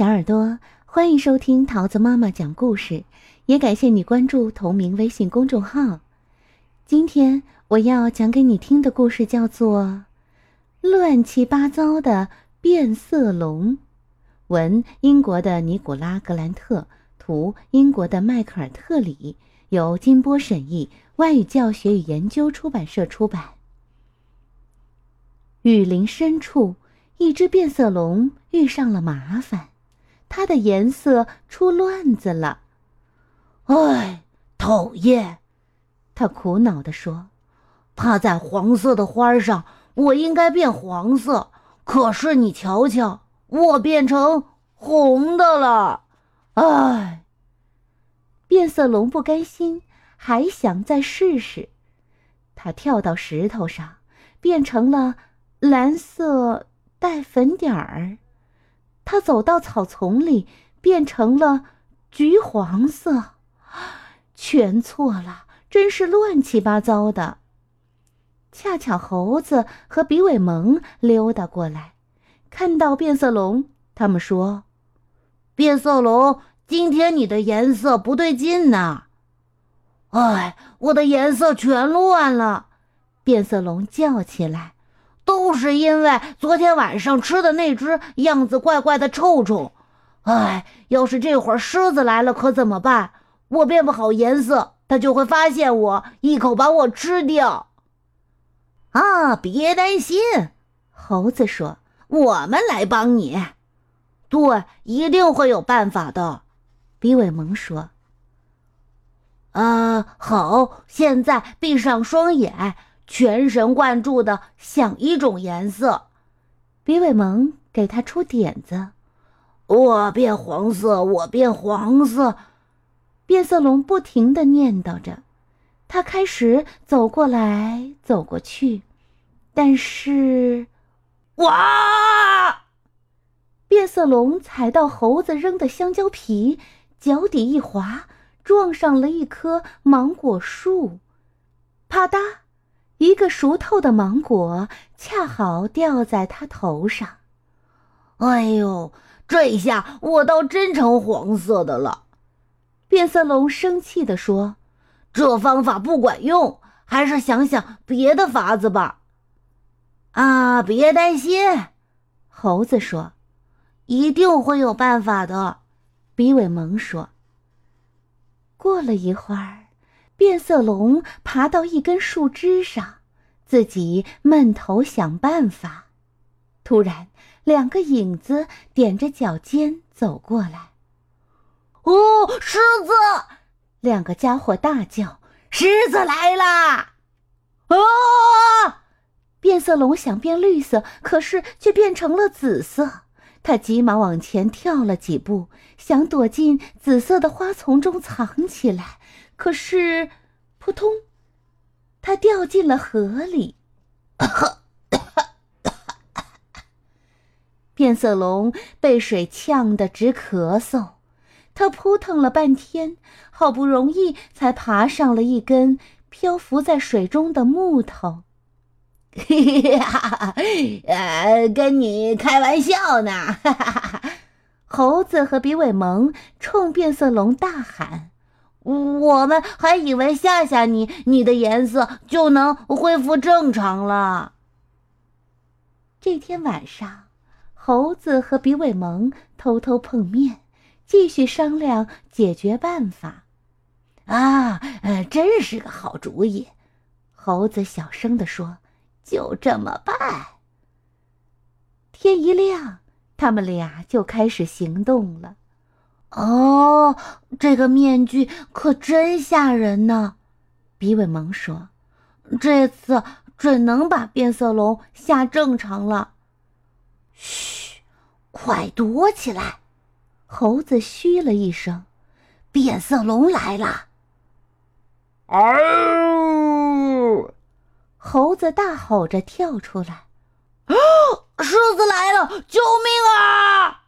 小耳朵，欢迎收听桃子妈妈讲故事，也感谢你关注同名微信公众号。今天我要讲给你听的故事叫做《乱七八糟的变色龙》，文英国的尼古拉·格兰特，图英国的迈克尔·特里，由金波审译，外语教学与研究出版社出版。雨林深处，一只变色龙遇上了麻烦。它的颜色出乱子了，哎，讨厌！他苦恼地说：“趴在黄色的花上，我应该变黄色，可是你瞧瞧，我变成红的了。”哎，变色龙不甘心，还想再试试。他跳到石头上，变成了蓝色带粉点儿。他走到草丛里，变成了橘黄色，全错了，真是乱七八糟的。恰巧猴子和比尾蒙溜达过来，看到变色龙，他们说：“变色龙，今天你的颜色不对劲呢。”“哎，我的颜色全乱了！”变色龙叫起来。都是因为昨天晚上吃的那只样子怪怪的臭虫，哎，要是这会儿狮子来了可怎么办？我变不好颜色，它就会发现我，一口把我吃掉。啊，别担心，猴子说：“我们来帮你。”对，一定会有办法的。比尾蒙说：“啊，好，现在闭上双眼。”全神贯注的想一种颜色，比尾蒙给他出点子：“我变黄色，我变黄色。”变色龙不停的念叨着，他开始走过来走过去，但是，哇！变色龙踩到猴子扔的香蕉皮，脚底一滑，撞上了一棵芒果树，啪嗒。一个熟透的芒果恰好掉在他头上，哎呦，这下我倒真成黄色的了。变色龙生气地说：“这方法不管用，还是想想别的法子吧。”啊，别担心，猴子说：“一定会有办法的。”比尾蒙说。过了一会儿。变色龙爬到一根树枝上，自己闷头想办法。突然，两个影子踮着脚尖走过来。“哦，狮子！”两个家伙大叫，“狮子来啦！”啊！变色龙想变绿色，可是却变成了紫色。他急忙往前跳了几步，想躲进紫色的花丛中藏起来。可是，扑通，他掉进了河里。变色龙被水呛得直咳嗽，他扑腾了半天，好不容易才爬上了一根漂浮在水中的木头。嘿嘿哈，呃，跟你开玩笑呢！哈哈哈哈猴子和比尾蒙冲变色龙大喊。我们还以为吓吓你，你的颜色就能恢复正常了。这天晚上，猴子和比尾蒙偷偷碰面，继续商量解决办法。啊，真是个好主意！猴子小声地说：“就这么办。”天一亮，他们俩就开始行动了。哦，这个面具可真吓人呢！比尾蒙说：“这次准能把变色龙吓正常了。”嘘，快躲起来！猴子嘘了一声：“变色龙来了！”嗷！猴子大吼着跳出来：“啊，狮子来了！救命啊！”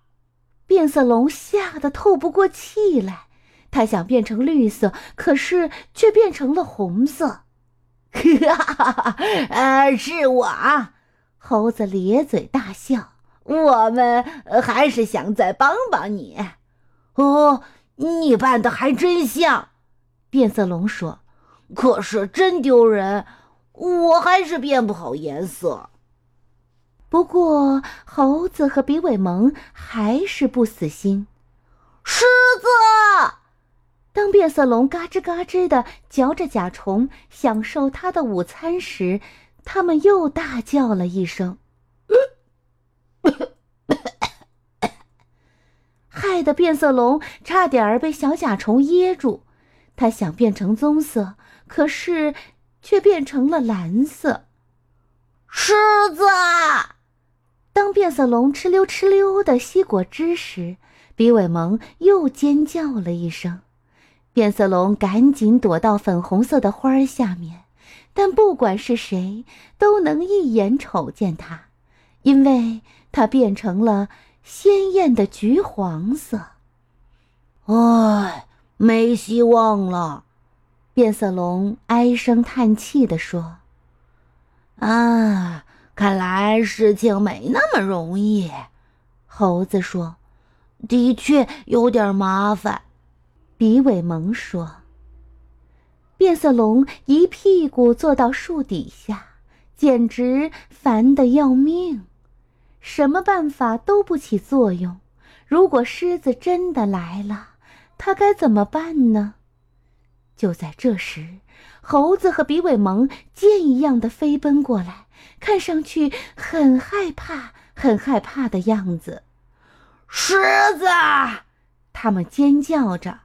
变色龙吓得透不过气来，他想变成绿色，可是却变成了红色。哈哈哈！呃，是我啊！猴子咧嘴大笑。我们还是想再帮帮你。哦，你扮的还真像。变色龙说：“可是真丢人，我还是变不好颜色。”不过，猴子和比尾蒙还是不死心。狮子，当变色龙嘎吱嘎吱的嚼着甲虫，享受它的午餐时，他们又大叫了一声，害得变色龙差点儿被小甲虫噎住。它想变成棕色，可是却变成了蓝色。狮子。当变色龙哧溜哧溜的吸果汁时，比尾蒙又尖叫了一声。变色龙赶紧躲到粉红色的花儿下面，但不管是谁都能一眼瞅见它，因为它变成了鲜艳的橘黄色。唉。没希望了，变色龙唉声叹气地说：“啊，看来事情没那么容易。”猴子说：“的确有点麻烦。”比尾蒙说：“变色龙一屁股坐到树底下，简直烦得要命，什么办法都不起作用。如果狮子真的来了，”他该怎么办呢？就在这时，猴子和比尾蒙箭一样的飞奔过来，看上去很害怕、很害怕的样子。狮子！他们尖叫着：“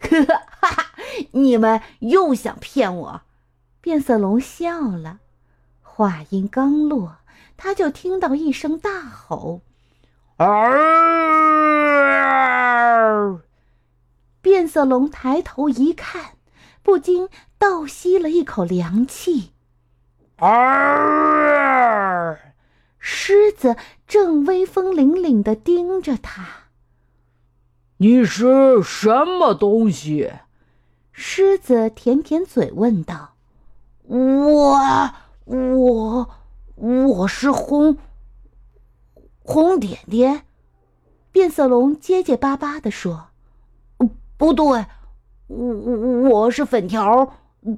哈哈！你们又想骗我！”变色龙笑了。话音刚落，他就听到一声大吼：“嗷！”变色龙抬头一看，不禁倒吸了一口凉气。啊！狮子正威风凛凛地盯着他。你是什么东西？狮子舔舔嘴问道。我我我是红红点点。变色龙结结巴巴地说。不对，我我是粉条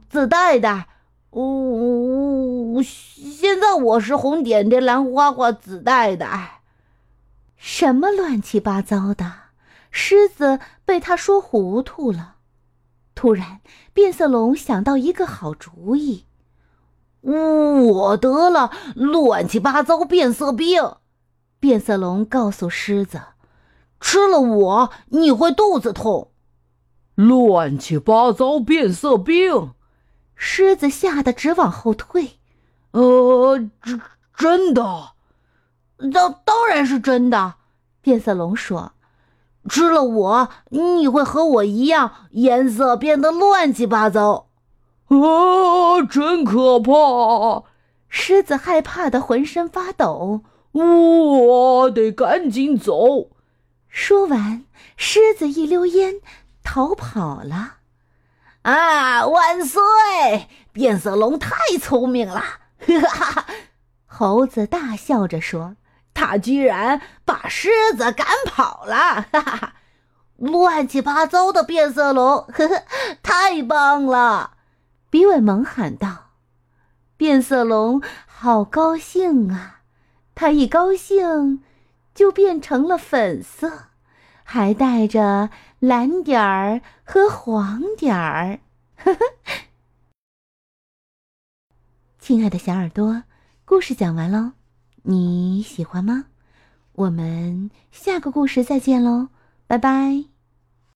子带带，哦现在我是红点点蓝花花紫带带，什么乱七八糟的？狮子被他说糊涂了。突然，变色龙想到一个好主意，我得了乱七八糟变色病。变色龙告诉狮子，吃了我你会肚子痛。乱七八糟变色病，狮子吓得直往后退。呃，真真的，当当然是真的。变色龙说：“吃了我，你会和我一样，颜色变得乱七八糟。”啊，真可怕！狮子害怕的浑身发抖。我得赶紧走。说完，狮子一溜烟。逃跑了，啊！万岁！变色龙太聪明了，哈哈！猴子大笑着说：“他居然把狮子赶跑了，哈哈！乱七八糟的变色龙，呵呵，太棒了！”比尾蒙喊道：“变色龙好高兴啊！他一高兴，就变成了粉色。”还带着蓝点儿和黄点儿，呵呵。亲爱的小耳朵，故事讲完喽，你喜欢吗？我们下个故事再见喽，拜拜。